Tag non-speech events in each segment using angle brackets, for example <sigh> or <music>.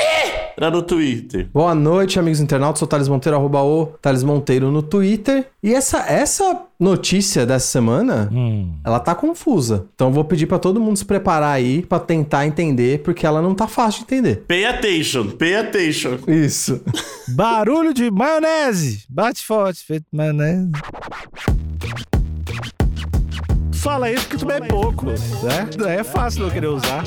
Cotoseira no Twitter. Boa noite, amigos internautas. Sou o Thales Monteiro, arroba o Thales Monteiro no Twitter. E essa, essa notícia dessa semana, Hum. ela tá confusa. Então eu vou pedir pra todo mundo se preparar aí pra tentar entender, porque ela não tá fácil de entender. Pay attention, pay attention. Isso. <laughs> Barulho de maionese! Bate forte, feito maionese. Fala isso que tu bebe pouco, né? É fácil não querer usar.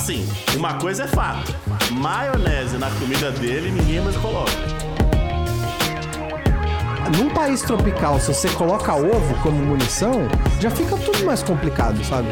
Assim, uma coisa é fato. Maionese na comida dele, ninguém mais coloca. Num país tropical, se você coloca ovo como munição, já fica tudo mais complicado, sabe?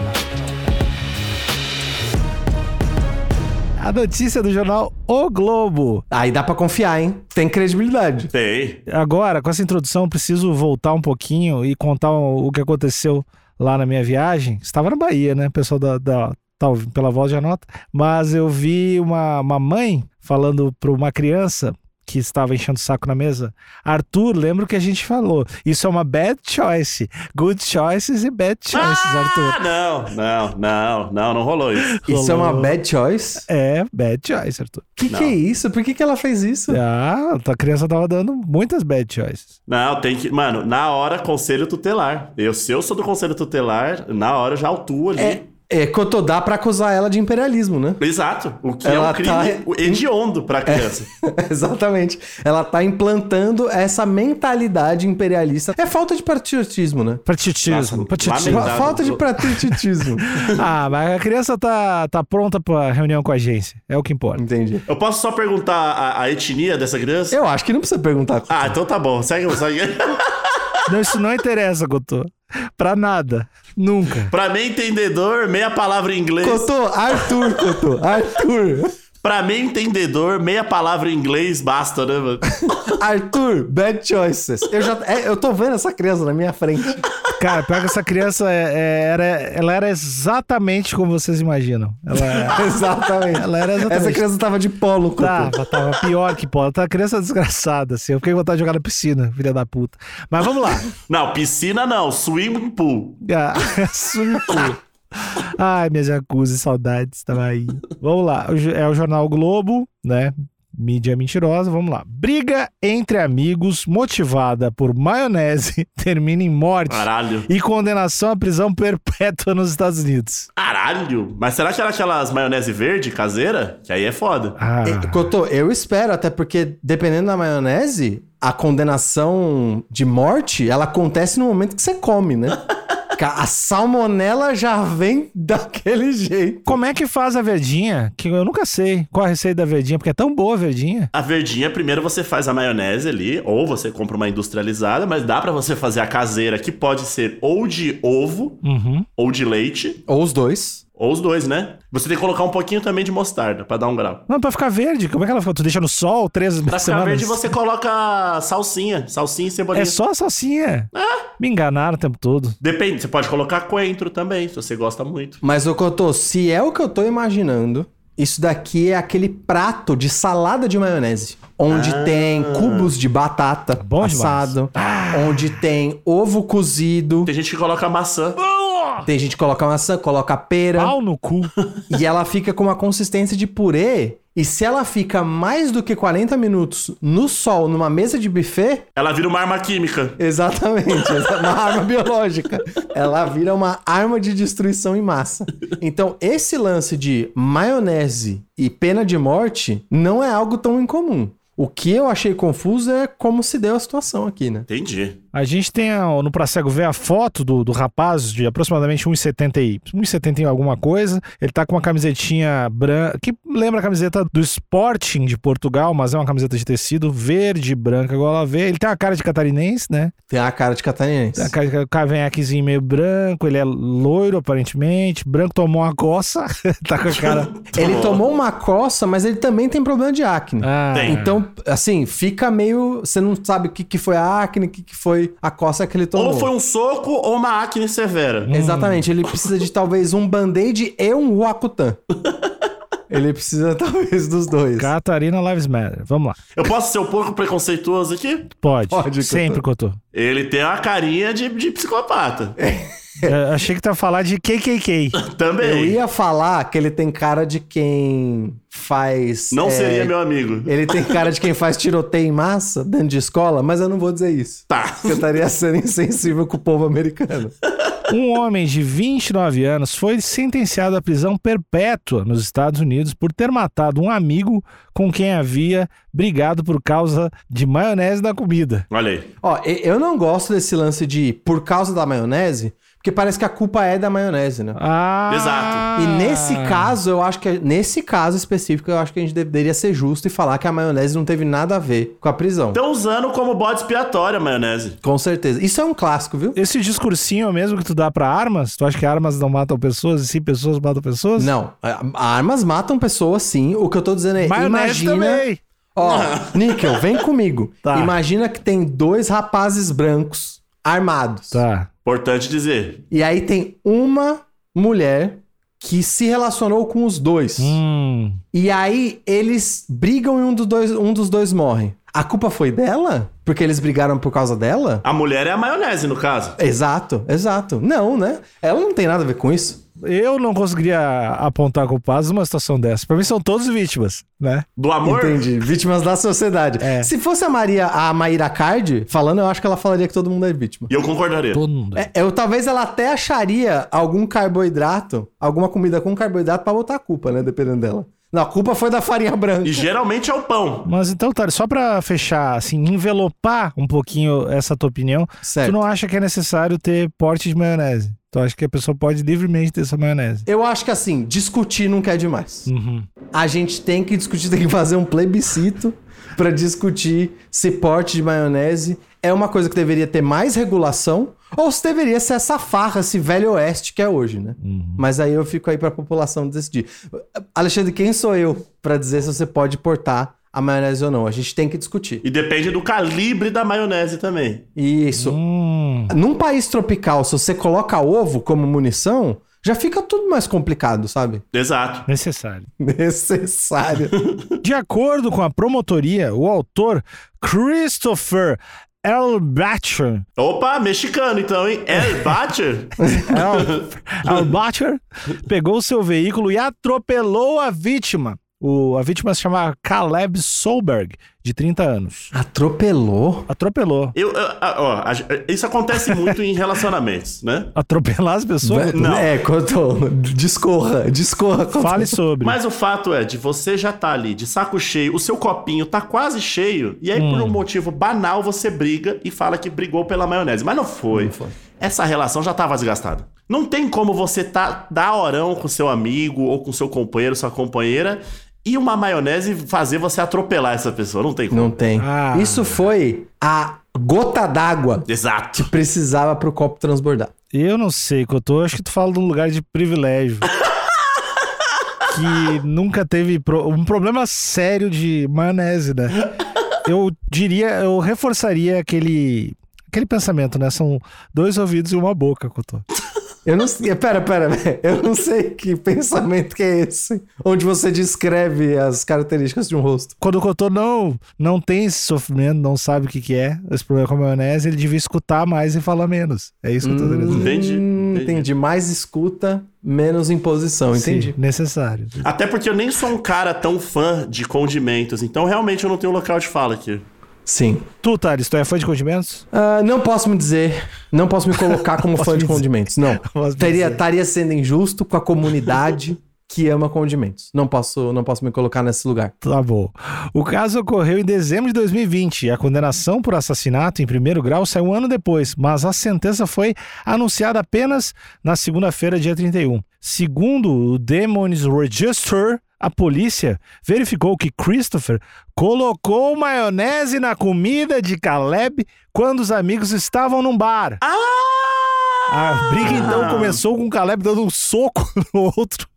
A notícia do jornal O Globo. Aí dá pra confiar, hein? Tem credibilidade. Tem. Agora, com essa introdução, eu preciso voltar um pouquinho e contar o, o que aconteceu lá na minha viagem. Estava na Bahia, né? O pessoal da, da tá pela voz já nota. Mas eu vi uma, uma mãe falando para uma criança que estava enchendo o saco na mesa. Arthur, lembra o que a gente falou? Isso é uma bad choice. Good choices e bad choices, Ah, Arthur. não, não, não, não, não rolou isso. Isso é uma Rolou. bad choice? É, bad choice, Arthur. Que Não. que é isso? Por que, que ela fez isso? Ah, a criança tava dando muitas bad choices. Não, tem que. Mano, na hora, conselho tutelar. Eu, se eu sou do conselho tutelar, na hora eu já autuo ali. É, é Cotodá pra acusar ela de imperialismo, né? Exato. O que é Ela um crime tá- hediondo pra criança. <laughs> Exatamente. Ela tá implantando essa mentalidade imperialista. É falta de patriotismo, né? Patriotismo, patriotismo. Falta de patriotismo. <laughs> Ah, mas a criança tá, tá pronta pra reunião com a agência. É o que importa. Entendi. Eu posso só perguntar a, a etnia dessa criança? Eu acho que não precisa perguntar. Ah, então tá bom. Segue, segue. <laughs> Não, isso não interessa, Gotô. Pra nada. Nunca. pra mim, entendedor, meia palavra em inglês. Cotô, Arthur, Cotô, Arthur. Pra mim, entendedor, meia palavra em inglês basta, né, mano? Arthur, bad choices. Eu já é, eu tô vendo essa criança na minha frente. Cara, pior que essa criança é- é- era, ela era exatamente como vocês imaginam. Ela, <laughs> Exatamente. ela era exatamente. Essa criança tava de polo, Cotô. Tava, tava pior que pô. Tá criança desgraçada, assim. Eu fiquei com vontade de jogar na piscina, filha da puta. Mas vamos lá. Não, piscina não, swimming pool. Ah, <laughs> Swimming pool. Ai, minhas jacuzzi, saudades da Bahia. Vamos lá, é o jornal Globo, né? Mídia mentirosa, vamos lá. Briga entre amigos motivada por maionese <laughs> termina em morte Caralho. e condenação à prisão perpétua nos Estados Unidos. Caralho. Mas será que era aquelas maionese verde caseira? Que aí é foda. Ah, É, Cotô, eu espero, até porque dependendo da maionese, a condenação de morte, ela acontece no momento que você come, né? <laughs> A salmonela já vem daquele jeito. como é que faz a verdinha? Que eu nunca sei qual a receita da verdinha, porque é tão boa a verdinha. A verdinha, primeiro você faz a maionese ali, ou você compra uma industrializada, mas dá pra você fazer a caseira, que pode ser ou de ovo, Uhum. ou de leite, Ou os dois. Ou os dois, né? Você tem que colocar um pouquinho também de mostarda, pra dar um grau. Não, pra ficar verde, como é que ela fica? Tu deixa no sol três Pra ficar semanas? verde, você coloca salsinha, salsinha e cebolinha. É só salsinha. Me enganaram o tempo todo. Depende, você pode colocar coentro também, se você gosta muito. Mas, ô Cotô, se é o que eu tô imaginando, isso daqui é aquele prato de salada de maionese. Onde Ah. tem cubos de batata bom assado. Onde tem ovo cozido. Tem gente que coloca maçã. Tem gente que coloca maçã, coloca pera. Pau no cu. <laughs> E ela fica com uma consistência de purê. E se ela fica mais do que 40 minutos no sol, numa mesa de buffet, Ela vira uma arma química. exatamente, é uma <laughs> arma biológica. Ela vira uma arma de destruição em massa. Então, esse lance de maionese e pena de morte não é algo tão incomum. O que eu achei confuso é como se deu a situação aqui, né? Entendi. A gente tem a- no Pra Cego ver a foto do, do rapaz de aproximadamente 1,70 e 1,70 e alguma coisa. Ele tá com uma camisetinha branca, que lembra a camiseta do Sporting de Portugal, mas é uma camiseta de tecido verde e branca, igual ela vê. Ele tem uma cara de catarinense, né? Tem a cara de catarinense. Tem a cara de cavanhaquezinho meio branco, ele é loiro aparentemente, branco tomou uma coça, <laughs> tá com a cara... <laughs> Ele tomou uma coça, mas ele também tem problema de acne. Ah, Tem. Então, assim, fica meio. Você não sabe o que, que foi a acne, o que, que foi a coça que ele tomou. Ou foi um soco ou uma acne severa. Exatamente, ele precisa de talvez um band-aid e um Roacutan. <laughs> ele precisa <laughs> talvez dos dois. Catarina Lives Matter. Vamos lá. Eu posso ser um pouco preconceituoso aqui? Pode. Pode. Sempre, Cotô. Ele tem uma carinha de, de psicopata. <laughs> Eu achei que tu ia falar de KKK. Também. Eu ia falar que ele tem cara de quem faz. Não é, seria meu amigo. Ele tem cara de quem faz tiroteio em massa dentro de escola, mas eu não vou dizer isso. Tá. Porque eu estaria sendo <laughs> insensível com o povo americano. Um homem de 29 anos foi sentenciado à prisão perpétua nos Estados Unidos por ter matado um amigo com quem havia brigado por causa de maionese na comida. Olha aí. Ó, eu não gosto desse lance de por causa da maionese, porque parece que a culpa é da maionese, né? Ah! Exato. E nesse caso, eu acho que nesse caso específico, eu acho que a gente deveria ser justo e falar que a maionese não teve nada a ver com a prisão. Estão usando como bode expiatório a maionese. Com certeza. Isso é um clássico, viu? Esse discursinho mesmo que tu dá pra armas, tu acha que armas não matam pessoas e sim pessoas matam pessoas? Não, a- armas matam pessoas, sim. O que eu tô dizendo é, Maionese imagina... também. Ó, <laughs> Níquel, vem comigo. Tá. Imagina que tem dois rapazes brancos armados. Tá. Importante dizer. E aí tem uma mulher que se relacionou com os dois. Hum. E aí eles brigam e um dos dois, um dos dois morre. A culpa foi dela? Porque eles brigaram por causa dela? A mulher é a maionese, no caso. Exato, exato. Não, né? Ela não tem nada a ver com isso. Eu não conseguiria apontar culpados numa situação dessa. Pra mim são todos vítimas, né? Do amor? Entendi. Vítimas da sociedade. É. Se fosse a Maria, a Maíra Card falando, eu acho que ela falaria que todo mundo é vítima. E eu concordaria. Todo mundo. É, eu, talvez ela até acharia algum carboidrato, alguma comida com carboidrato pra botar a culpa, né? Dependendo dela. Não, a culpa foi da farinha branca. E geralmente é o pão. Mas então, Tari, só pra fechar, assim, envelopar um pouquinho essa tua opinião, Certo. tu não acha que é necessário ter porte de maionese? Tu acha que a pessoa pode livremente ter essa maionese? Eu acho que assim, discutir nunca é demais. Uhum. A gente tem que discutir, <laughs> tem que fazer um plebiscito pra discutir se porte de maionese é uma coisa que deveria ter mais regulação ou se deveria ser essa farra, esse velho oeste que é hoje, né? Mas aí eu fico aí pra população decidir. Alexandre, quem sou eu pra dizer se você pode portar a maionese ou não? A gente tem que discutir. E depende do calibre da maionese também. Isso. Hum. Num país tropical, se você coloca ovo como munição, já fica tudo mais complicado, sabe? Exato. Necessário. <laughs> Necessário. <laughs> De acordo com a promotoria, o autor Christopher L. Batcher, Opa, mexicano então, hein? El Batcher? L. <laughs> Batcher pegou seu veículo e atropelou a vítima. O, a vítima se chama Caleb Solberg, de 30 anos. Atropelou? Atropelou. Eu, eu- ó, a- isso acontece muito em relacionamentos, né? Atropelar as pessoas? Não. É, quanto. Discorra, discorra. Fale sobre. Mas o fato é, de você já tá ali de saco cheio, o seu copinho tá quase cheio, e aí por um motivo banal você briga e fala que brigou pela maionese. Mas não foi. Não foi. Essa relação já tava desgastada. Não tem como você tá dar orão com seu amigo ou com seu companheiro, sua companheira, e uma maionese fazer você atropelar essa pessoa. Não tem como. Não tem. Ah. Isso foi a gota d'água Exato. que precisava pro copo transbordar. Eu não sei, Cotô. Acho que tu fala de um lugar de privilégio. <laughs> que nunca teve pro- um problema sério de maionese, né? Eu diria, eu reforçaria aquele, aquele pensamento, né? São dois ouvidos e uma boca, Cotô. Eu não sei. Pera, pera. <laughs> Eu não sei que pensamento que é esse. Onde você descreve as características de um rosto. Quando o Cotô não, não tem esse sofrimento, não sabe o que, que é, esse problema com a maionese, ele devia escutar mais e falar menos. É isso que eu tô querendo dizer. Entendi, Hum, entendi. entendi. Mais escuta, menos imposição. Entendi. Sim, necessário. Até porque eu nem sou um cara tão fã de condimentos, então realmente eu não tenho local de fala aqui. Sim. Tu, Thales, tu é fã de condimentos? Ah, não posso me dizer, não posso me colocar como <laughs> fã de dizer. condimentos. Não. <laughs> Teria, estaria sendo injusto com a comunidade <laughs> que ama condimentos. Não posso, não posso me colocar nesse lugar. Tá bom. O caso ocorreu em dezembro de 2020 e a condenação por assassinato em primeiro grau saiu um ano depois, mas a sentença foi anunciada apenas na segunda-feira, dia 31. Segundo o Demons Register, a polícia verificou que Christopher colocou maionese na comida de Caleb quando os amigos estavam num bar. A briga então começou com o Caleb dando um soco <laughs> no outro.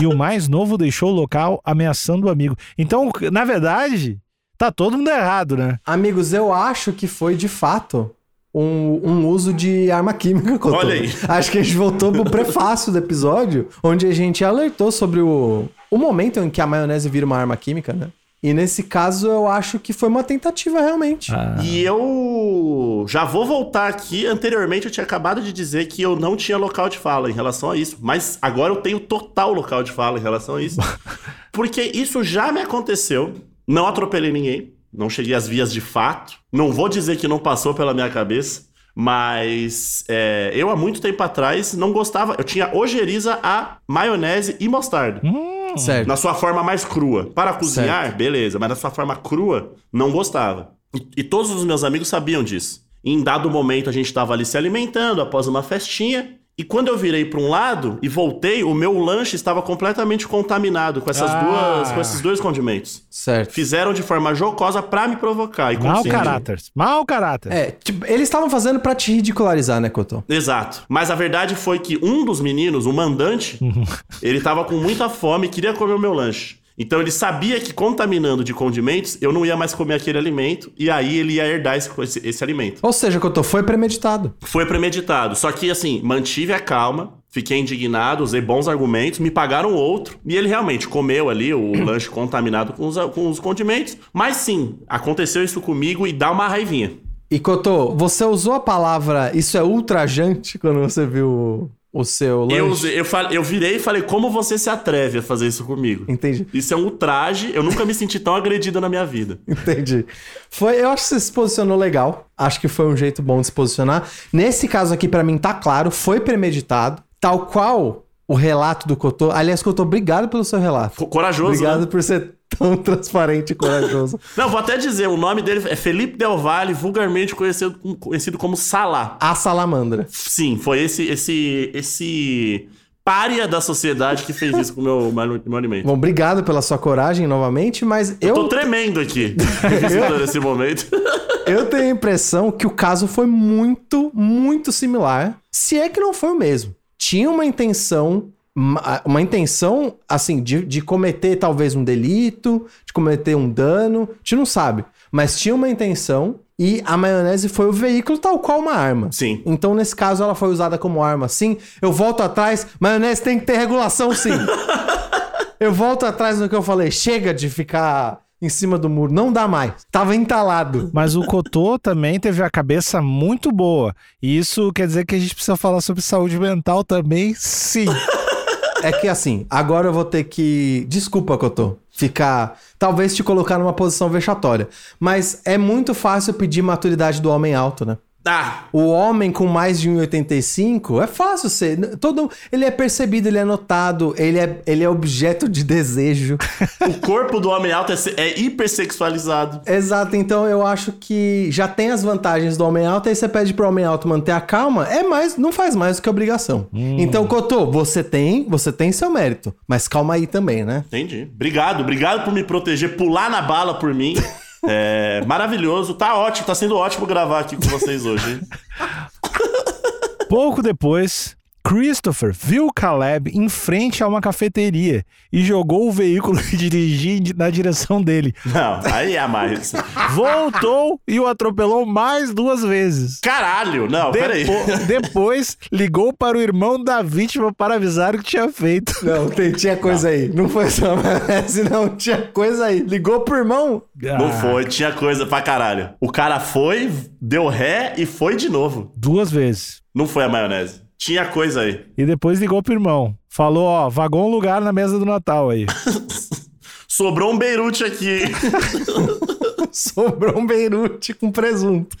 e o mais novo deixou o local ameaçando o amigo. Então, na verdade, tá todo mundo errado, né? Amigos, eu acho que foi de fato um, um uso de arma química. Cotô. Olha aí. Acho que a gente voltou pro prefácio do episódio, onde a gente alertou sobre o, o momento em que a maionese vira uma arma química, né? E nesse caso, eu acho que foi uma tentativa realmente. Ah. E eu já vou voltar aqui. Anteriormente eu tinha acabado de dizer que eu não tinha local de fala em relação a isso. Mas agora eu tenho total local de fala em relação a isso. <laughs> Porque isso já me aconteceu. Não atropelei ninguém. Não cheguei às vias de fato. Não vou dizer que não passou pela minha cabeça. Mas é, eu há muito tempo atrás não gostava. Eu tinha ojeriza a maionese e mostarda. Hum, Certo. Na sua forma mais crua. Para cozinhar, beleza, mas na sua forma crua, não gostava. E, e todos os meus amigos sabiam disso. Em dado momento, a gente estava ali se alimentando após uma festinha. E quando eu virei para um lado e voltei, o meu lanche estava completamente contaminado com essas Ah. duas, com esses dois condimentos. Certo. Fizeram de forma jocosa para me provocar. E mau consciente. caráter. Mau caráter. É, tipo, eles estavam fazendo pra te ridicularizar, né, Cotô? Exato. Mas a verdade foi que um dos meninos, o mandante, ele tava com muita fome e queria comer o meu lanche. Então ele sabia que contaminando de condimentos, eu não ia mais comer aquele alimento e aí ele ia herdar esse, esse, esse alimento. Ou seja, Cotô, foi premeditado. Foi premeditado. Só que assim, mantive a calma, fiquei indignado, usei bons argumentos, me pagaram outro. E ele realmente comeu ali o <clears throat> lanche contaminado com os, com os condimentos. Mas sim, aconteceu isso comigo e dá uma raivinha. E Cotô, você usou a palavra isso é ultrajante quando você viu o, seu lanche? Eu, eu, falei, eu virei e falei, como você se atreve a fazer isso comigo? Entendi. Isso é um ultraje, eu nunca me senti tão agredido na minha vida. <laughs> Entendi. Foi, eu acho que você se posicionou legal. Acho que foi um jeito bom de se posicionar. Nesse caso aqui, pra mim, tá claro, foi premeditado. Tal qual o relato do Cotô. Aliás, Cotô, obrigado pelo seu relato. Co- Corajoso, Obrigado né? por ser tão transparente e corajoso. <laughs> Não, vou até dizer, o nome dele é Felipe Del Valle, vulgarmente conhecido, conhecido como Salá. A salamandra. Sim, foi esse esse esse pária da sociedade que fez isso com o meu, meu, alimento. Bom, obrigado pela sua coragem novamente, mas Eu eu, tô tremendo aqui, <laughs> visitando esse momento. <laughs> eu tenho a impressão que o caso foi muito, muito similar. Se é que não foi o mesmo. Tinha uma intenção. Ma- Uma intenção, assim, de, de cometer talvez um delito, de cometer um dano, a gente não sabe. Mas tinha uma intenção e a maionese foi o veículo tal qual uma arma. Sim. Então, nesse caso, ela foi usada como arma, sim. Eu volto atrás, maionese tem que ter regulação, sim. <laughs> eu volto atrás no que eu falei. Chega de ficar em cima do muro. Não dá mais. Tava entalado. Mas o Cotô também teve a cabeça muito boa. E isso quer dizer que a gente precisa falar sobre saúde mental também, sim. É que assim, agora eu vou ter que. Desculpa, Cotô. Ficar. Talvez te colocar numa posição vexatória. Mas é muito fácil pedir maturidade do homem alto, né? Ah, O homem com mais de 1,85 é fácil ser. Todo, ele é percebido, ele é notado, ele é, ele é objeto de desejo. <laughs> o corpo do homem alto é, é hipersexualizado. Exato, então eu acho que já tem as vantagens do homem alto, aí você pede pro homem alto manter a calma, é mais, não faz mais do que obrigação. Então, Cotô, você tem, você tem seu mérito, mas calma aí também, né? Entendi. Obrigado, obrigado por me proteger, pular na bala por mim. <laughs> É maravilhoso, tá ótimo, tá sendo ótimo gravar aqui com vocês hoje. Pouco depois, Christopher viu Caleb em frente a uma cafeteria e jogou o veículo <laughs> que dirigia na direção dele. Não, aí é mais. Voltou e o atropelou mais duas vezes. Caralho, não, peraí. Depo- <laughs> depois ligou para o irmão da vítima para avisar o que tinha feito. Não, tem- tinha coisa aí. Não foi só maionese, não. Tinha coisa aí. Ligou pro irmão? Não Ah, foi, tinha coisa pra caralho. O cara foi, deu ré e foi de novo. Duas vezes. Não foi a maionese. Tinha coisa aí. E depois ligou pro irmão. Falou, ó, vagou um lugar na mesa do Natal aí. <laughs> Sobrou um beirute aqui. <laughs> Sobrou um beirute com presunto.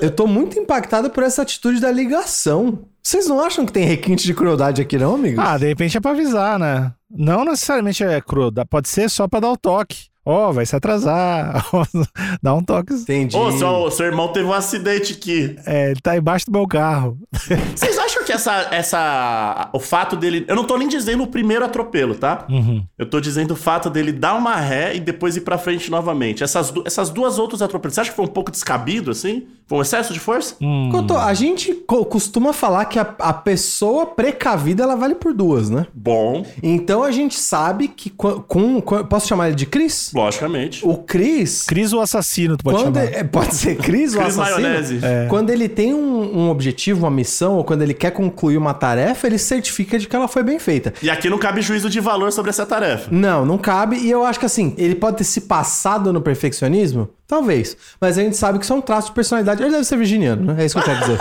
Eu tô muito impactado por essa atitude da ligação. Vocês não acham que tem requinte de crueldade aqui, não, amigos? Ah, de repente é pra avisar, né? Não necessariamente é cru, dá- pode ser só pra dar o toque. Ó, vai se atrasar. <laughs> Dá um toque. Entendi. Ô, seu, seu irmão teve um acidente aqui. É, ele tá embaixo do meu carro. <laughs> Vocês acham que essa, essa. O fato dele. Eu não tô nem dizendo o primeiro atropelo, tá? Uhum. Eu tô dizendo o fato dele dar uma ré e depois ir pra frente novamente. Essas, du- essas duas outros atropelos. Você acha que foi um pouco descabido, assim? Foi um excesso de força? Hum. Cotô, a gente co- costuma falar que a, a pessoa precavida ela vale por duas, né? Bom, Então a gente sabe que com, com- com- posso chamar ele de Cris? Logicamente. O Cris Cris o assassino, tu pode quando chamar. é- é, pode ser Cris o Cris assassino? Maionese. Quando ele tem um, um objetivo, uma missão, ou quando ele quer concluir uma tarefa, ele certifica de que ela foi bem feita. E aqui não cabe juízo de valor sobre essa tarefa. Não, não cabe. E eu acho que assim, ele pode ter se passado no perfeccionismo? Talvez. Mas a gente sabe que isso é um traço de personalidade. Ele deve ser virginiano, né? É isso que eu quero dizer.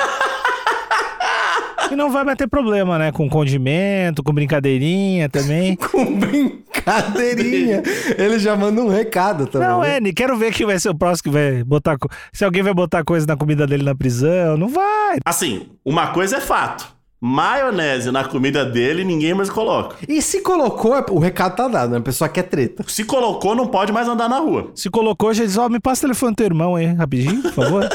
E não vai mais ter problema, né? Com condimento, com brincadeirinha também. <laughs> Com brincadeirinha. Ele já manda um recado também. Não, né? é, nem quero ver quem vai ser o próximo que vai botar. Se alguém vai botar coisa na comida dele na prisão, não vai. Assim, uma coisa é fato. Maionese na comida dele, ninguém mais coloca. E se colocou, o recado tá dado, né? A pessoa quer treta. Se colocou, não pode mais andar na rua. Se colocou, já diz: Ó, me passa o telefone do teu irmão aí, rapidinho, por favor.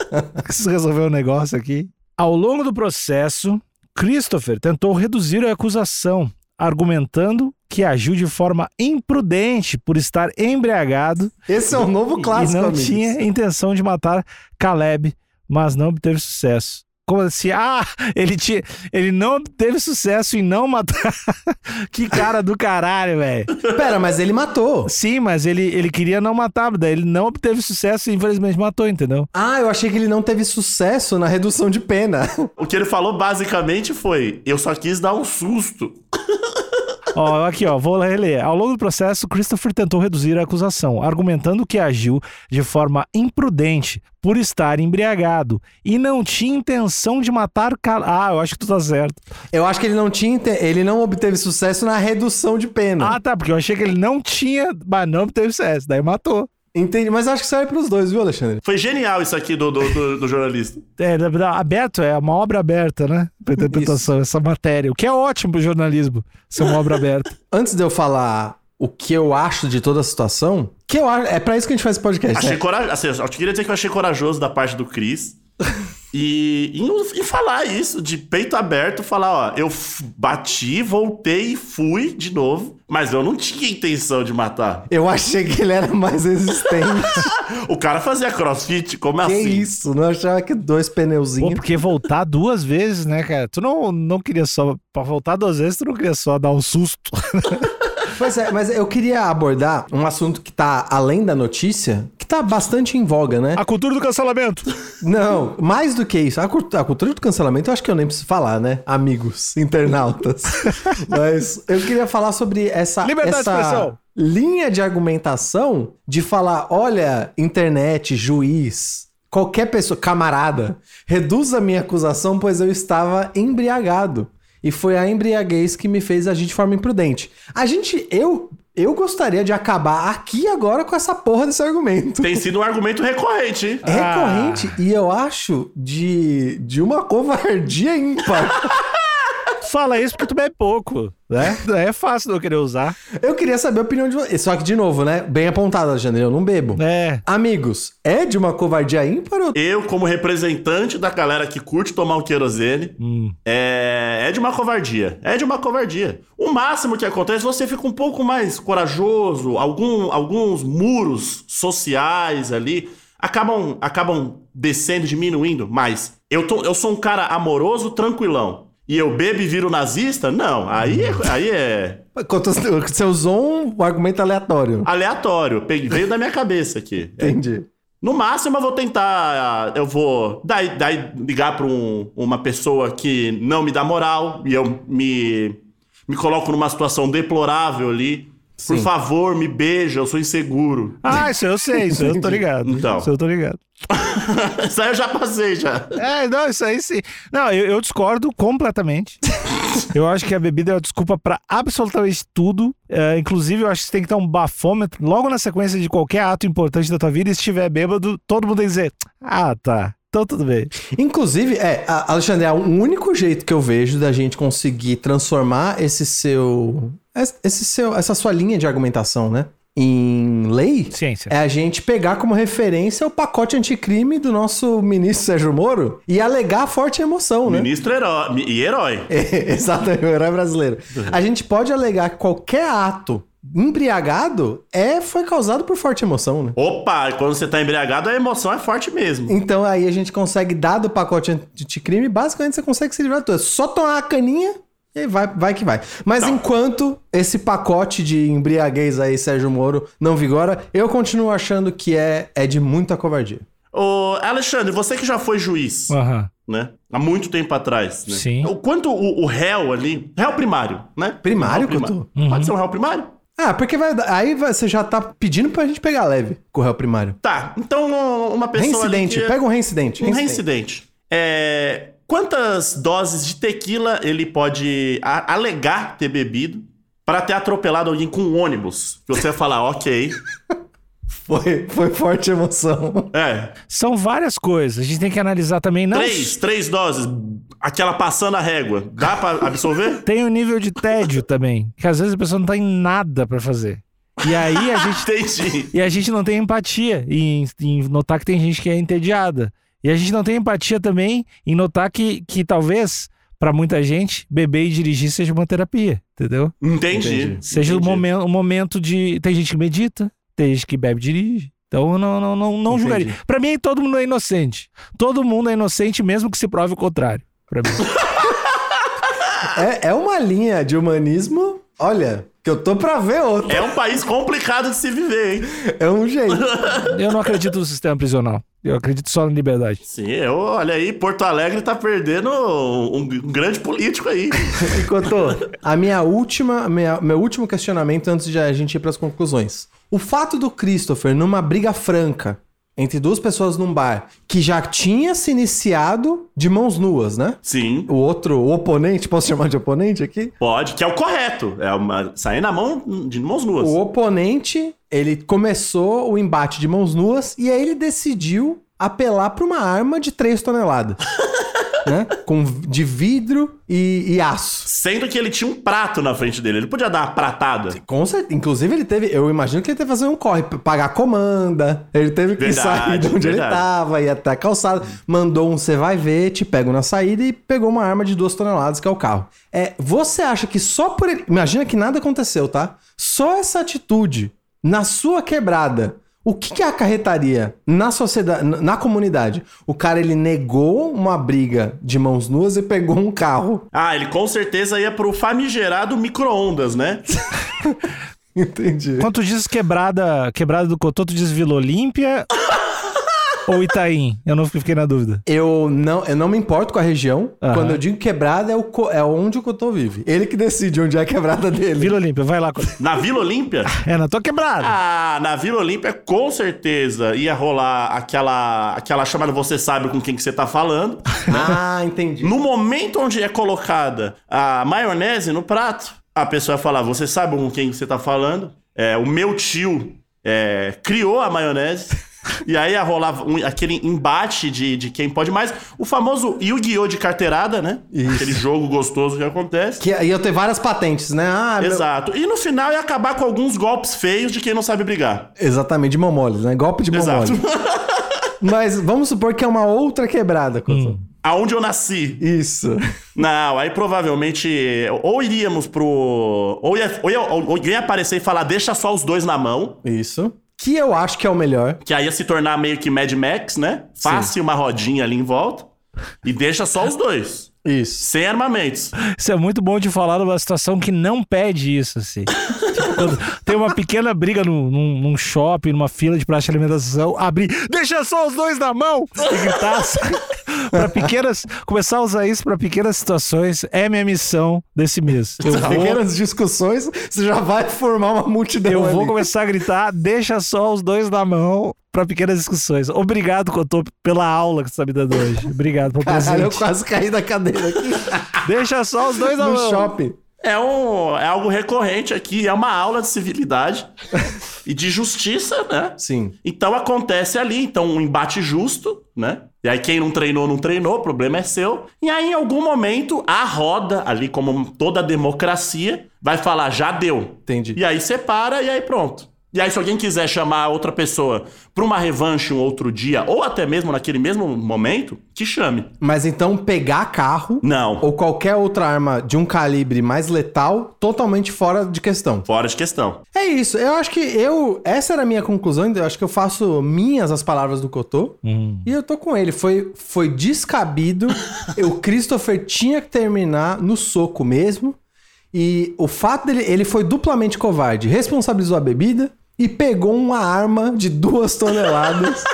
<laughs> Preciso resolver um negócio aqui. Ao longo do processo, Christopher tentou reduzir a acusação, argumentando que agiu de forma imprudente por estar embriagado Esse é um novo clássico, e não amigos. tinha intenção de matar Caleb, mas não obteve sucesso. Como assim? Ah, ele, tinha, ele não obteve sucesso em não matar. <laughs> que cara do caralho, velho. Pera, mas ele matou. Sim, mas ele, ele queria não matar, daí ele não obteve sucesso e infelizmente matou, entendeu? Ah, eu achei que ele não teve sucesso na redução de pena. O que ele falou basicamente foi: eu só quis dar um susto. <laughs> Ó, aqui, ó, vou reler. Ao longo do processo, Christopher tentou reduzir a acusação, argumentando que agiu de forma imprudente por estar embriagado e não tinha intenção de matar. Ah, eu acho que tu tá certo. Eu acho que ele não tinha, ele não obteve sucesso na redução de pena. Ah, tá, porque eu achei que ele não tinha, mas não obteve sucesso, daí matou. Entendi, mas acho que serve pros dois, viu, Alexandre? Foi genial isso aqui do, do, do- do jornalista. <laughs> É, aberto, é uma obra aberta, né? Pra interpretação, essa matéria. O que é ótimo pro jornalismo, ser uma obra aberta. <laughs> Antes de eu falar o que eu acho de toda a situação, que eu acho, é pra isso que a gente faz esse podcast, Achei né? corajoso. Assim, eu queria dizer que eu achei corajoso da parte do Cris. <laughs> E em, em falar isso, de peito aberto, falar, ó, eu bati, voltei e fui de novo, mas eu não tinha intenção de matar. Eu achei que ele era mais resistente. <laughs> O cara fazia crossfit, como que assim? isso? Não achava que dois Pô, pneuzinhos. porque voltar duas vezes, né, cara? Tu não, não queria só. Pra voltar duas vezes, tu não queria só dar um susto. <laughs> Pois é, mas eu queria abordar um assunto que tá além da notícia, que tá bastante em voga, né? A cultura do cancelamento. <laughs> Não, mais do que isso. A, a cultura do cancelamento eu acho que eu nem preciso falar, né? Amigos, internautas. <laughs> Mas eu queria falar sobre essa, Liberdade de essa expressão. linha de argumentação de falar: olha, internet, juiz, qualquer pessoa, camarada, reduz a minha acusação, pois eu estava embriagado. E foi a embriaguez que me fez agir de forma imprudente. A gente, eu. Eu gostaria de acabar aqui agora com essa porra desse argumento. Tem sido um argumento recorrente, hein? Recorrente e eu acho de, de uma covardia ímpar. <laughs> Fala isso porque tu bebe pouco, né? É fácil não querer usar. eu queria saber a opinião de vocês. Só que, de novo, né? Bem apontado, Alexandre, eu não bebo. É. Amigos, é de uma covardia ímpar ou... Eu, como representante da galera que curte tomar o querosene, Hum. é, é de uma covardia. É de uma covardia. O máximo que acontece, você fica um pouco mais corajoso, algum, alguns muros sociais ali acabam, acabam descendo, diminuindo, mas eu, tô, eu sou um cara amoroso, tranquilão. E eu bebo e viro nazista? Não, aí é, aí é Você usou um argumento aleatório. aleatório. Veio da minha cabeça aqui. É, Entendi. no máximo, eu vou tentar. Eu vou daí, daí ligar para uma pessoa que não me dá moral e eu me, me coloco numa situação deplorável ali. Por Sim. favor, me beija, eu sou inseguro. Ah, isso eu sei, isso eu tô <laughs> ligado. Então. Isso eu tô ligado. <laughs> Isso aí eu já passei já. É, não, isso aí sim. Não, eu, eu discordo completamente. <laughs> eu acho que a bebida é uma desculpa pra absolutamente tudo. É, inclusive, eu acho que você tem que ter um bafômetro logo na sequência de qualquer ato importante da tua vida. E se estiver bêbado, todo mundo tem que dizer: Ah, tá. Então tudo bem. Inclusive, é, a- Alexandre, é o único jeito que eu vejo da gente conseguir transformar esse seu. Esse seu essa sua linha de argumentação, né? Em lei. Ciência. É a gente pegar como referência o pacote anticrime do nosso ministro Sérgio Moro e alegar forte emoção, né? Ministro herói, e herói. <laughs> É, Exatamente, o herói brasileiro. A gente pode alegar que qualquer ato embriagado é, foi causado por forte emoção, né? Opa, quando você tá embriagado, a emoção é forte mesmo. Então aí a gente consegue, dado o pacote anticrime, basicamente você consegue se livrar de tudo. É só tomar a caninha e aí vai, vai que vai. Mas Tá. enquanto esse pacote de embriaguez aí, Sérgio Moro, não vigora, eu continuo achando que é, é de muita covardia. Ô, Alexandre, você que já foi juiz, Aham. né? Há muito tempo atrás, né? Sim. O quanto o, o réu ali, réu primário, né? Primário, Réu Couto? Pode ser um réu primário? Ah, porque vai, aí você já tá pedindo pra gente pegar leve com o réu primário. Tá, então uma pessoa ali Reincidente, que- pega um reincidente. Um reincidente. É, quantas doses de tequila ele pode alegar ter bebido para ter atropelado alguém com um ônibus? Que você vai falar, <laughs> ok. Foi, foi forte emoção. É. São várias coisas. A gente tem que analisar também. Não Três, três doses. Aquela passando a régua. Dá pra absorver? <laughs> Tem o nível de tédio também. Que às vezes a pessoa não tem nada pra fazer. E aí a gente <laughs> Entendi. E a gente não tem empatia em, em notar que tem gente que é entediada. E a gente não tem empatia também em notar que, que talvez, pra muita gente, beber e dirigir seja uma terapia, entendeu? Entendi. Entendi. Seja um Entendi. momento, um momento de. Tem gente que medita, tem gente que bebe e dirige. Então eu não, não, não, não Entendi. julgaria. Pra mim, todo mundo é inocente. Todo mundo é inocente, mesmo que se prove o contrário. Pra mim. <laughs> É, é uma linha de humanismo, olha, que eu tô pra ver outra. É um país complicado de se viver, hein? É um jeito. <laughs> eu não acredito no sistema prisional. Eu acredito só na liberdade. Sim, eu, olha aí, Porto Alegre tá perdendo um, um grande político aí. <laughs> Enquanto a minha última, minha- meu último questionamento antes de a gente ir pras conclusões. O fato do Christopher numa briga franca entre duas pessoas num bar que já tinha se iniciado de mãos nuas, né? Sim, O outro, o oponente, posso chamar de oponente aqui? pode, que é o correto. É uma, sair na mão de mãos nuas. O oponente, ele começou o embate de mãos nuas e aí ele decidiu apelar para uma arma de 3 toneladas. <laughs> né? Com, de vidro e, e aço. Sendo que ele tinha um prato na frente dele. Ele podia dar uma pratada. Com certeza. Inclusive, ele teve. Eu imagino que ele teve que fazer um corre, pagar a comanda. Ele teve que Verdade, sair de onde ele verdade. tava, ir até a calçada. Mandou um você vai ver, te pego na saída e pegou uma arma de duas toneladas, que é o carro. É, você acha que só por ele. Imagina que nada aconteceu, tá? Só essa atitude na sua quebrada. O que, que acarretaria na sociedade, na comunidade? O cara ele negou uma briga de mãos nuas e pegou um carro. Ah, ele com certeza ia pro famigerado micro-ondas, né? <laughs> Entendi. Quando tu diz quebrada, quebrada do Cotô, tu diz Vila Olímpia <laughs> ou Itaim? Eu não fiquei na dúvida. Eu não, eu não me importo com a região. Aham. Quando eu digo quebrada, é, o, co- é onde o Cotô vive. Ele que decide onde é a quebrada dele. Vila Olímpia, vai lá. Na Vila Olímpia? É, na tua quebrada. Ah, na Vila Olímpia com certeza ia rolar aquela, aquela chamada Você Sabe com quem que você tá falando. Ah, entendi. No momento onde é colocada a maionese no prato, a pessoa vai falar: Você sabe com quem você tá falando? É, o meu tio é, criou a maionese. E aí ia rolar um- aquele embate de, de quem pode mais. O famoso Yu-Gi-Oh! de carteirada, né? Isso. Aquele jogo gostoso que acontece. Que ia ter várias patentes, né? Ah, meu- Exato. E no final ia acabar com alguns golpes feios de quem não sabe brigar. Exatamente, de mão mole, né? Golpe de mole. <laughs> Mas vamos supor que é uma outra quebrada, Cotô. Aonde eu nasci. Isso. Não, aí provavelmente ou iríamos pro. Ou ia, ou ia, ou alguém ia aparecer e falar, deixa só os dois na mão. Isso. Que eu acho que é o melhor. Que aí ia se tornar meio que Mad Max, né? Faça uma rodinha ali em volta. E deixa só os dois. Isso. Sem armamentos. Isso é muito bom de falar numa situação que não pede isso, assim. Quando tem uma pequena briga no- num, num shopping, numa fila de praça de alimentação, abrir, deixa só os dois na mão e gritar. pra pequenas, começar a usar isso pra pequenas situações é minha missão desse mês. Eu vou, Pequenas discussões, você já vai formar uma multidão. eu vou ali. começar a gritar, deixa só os dois na mão pra pequenas discussões. Obrigado, Cotô, pela aula que você tá me dando hoje. Obrigado pelo Caralho, eu presente. quase caí da cadeira aqui Deixa só os dois na no mão. shopping. É, um, é algo recorrente aqui, é uma aula de civilidade <laughs> e de justiça, né? Sim. Então acontece ali, então um embate justo, né? E aí quem não treinou, não treinou, o problema é seu. E aí em algum momento a roda, ali como toda democracia, vai falar, já deu. Entendi. E aí separa e aí pronto. E aí, se alguém quiser chamar outra pessoa pra uma revanche um outro dia, ou até mesmo naquele mesmo momento, que chame. Mas então pegar carro Não. ou qualquer outra arma de um calibre mais letal, totalmente fora de questão. Fora de questão. É isso. Eu acho que eu. Essa era a minha conclusão. Eu acho que eu faço minhas as palavras do Cotô. E eu tô com ele. Foi, foi descabido. <laughs> o Christopher tinha que terminar no soco mesmo. E o fato dele. Ele foi duplamente covarde. Responsabilizou a bebida e pegou uma arma de duas toneladas. <laughs>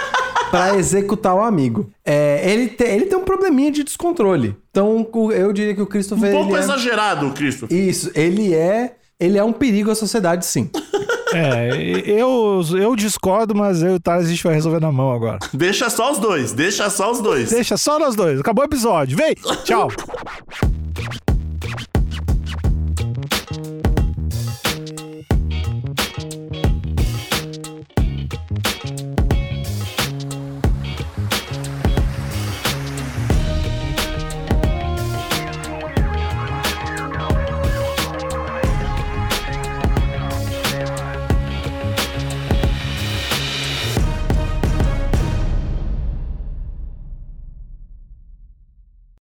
Pra executar o amigo. É, ele, te- ele tem um probleminha de descontrole. Então, o- eu diria que o Um Christopher. pouco ele é- exagerado, Cristo. Isso, ele é. Ele é um perigo à sociedade, sim. É, eu, eu discordo, mas eu e o Thales a gente vai resolver na mão agora. Deixa só os dois, deixa só os dois. Deixa só nós dois. Acabou o episódio. Vem! Tchau! <laughs>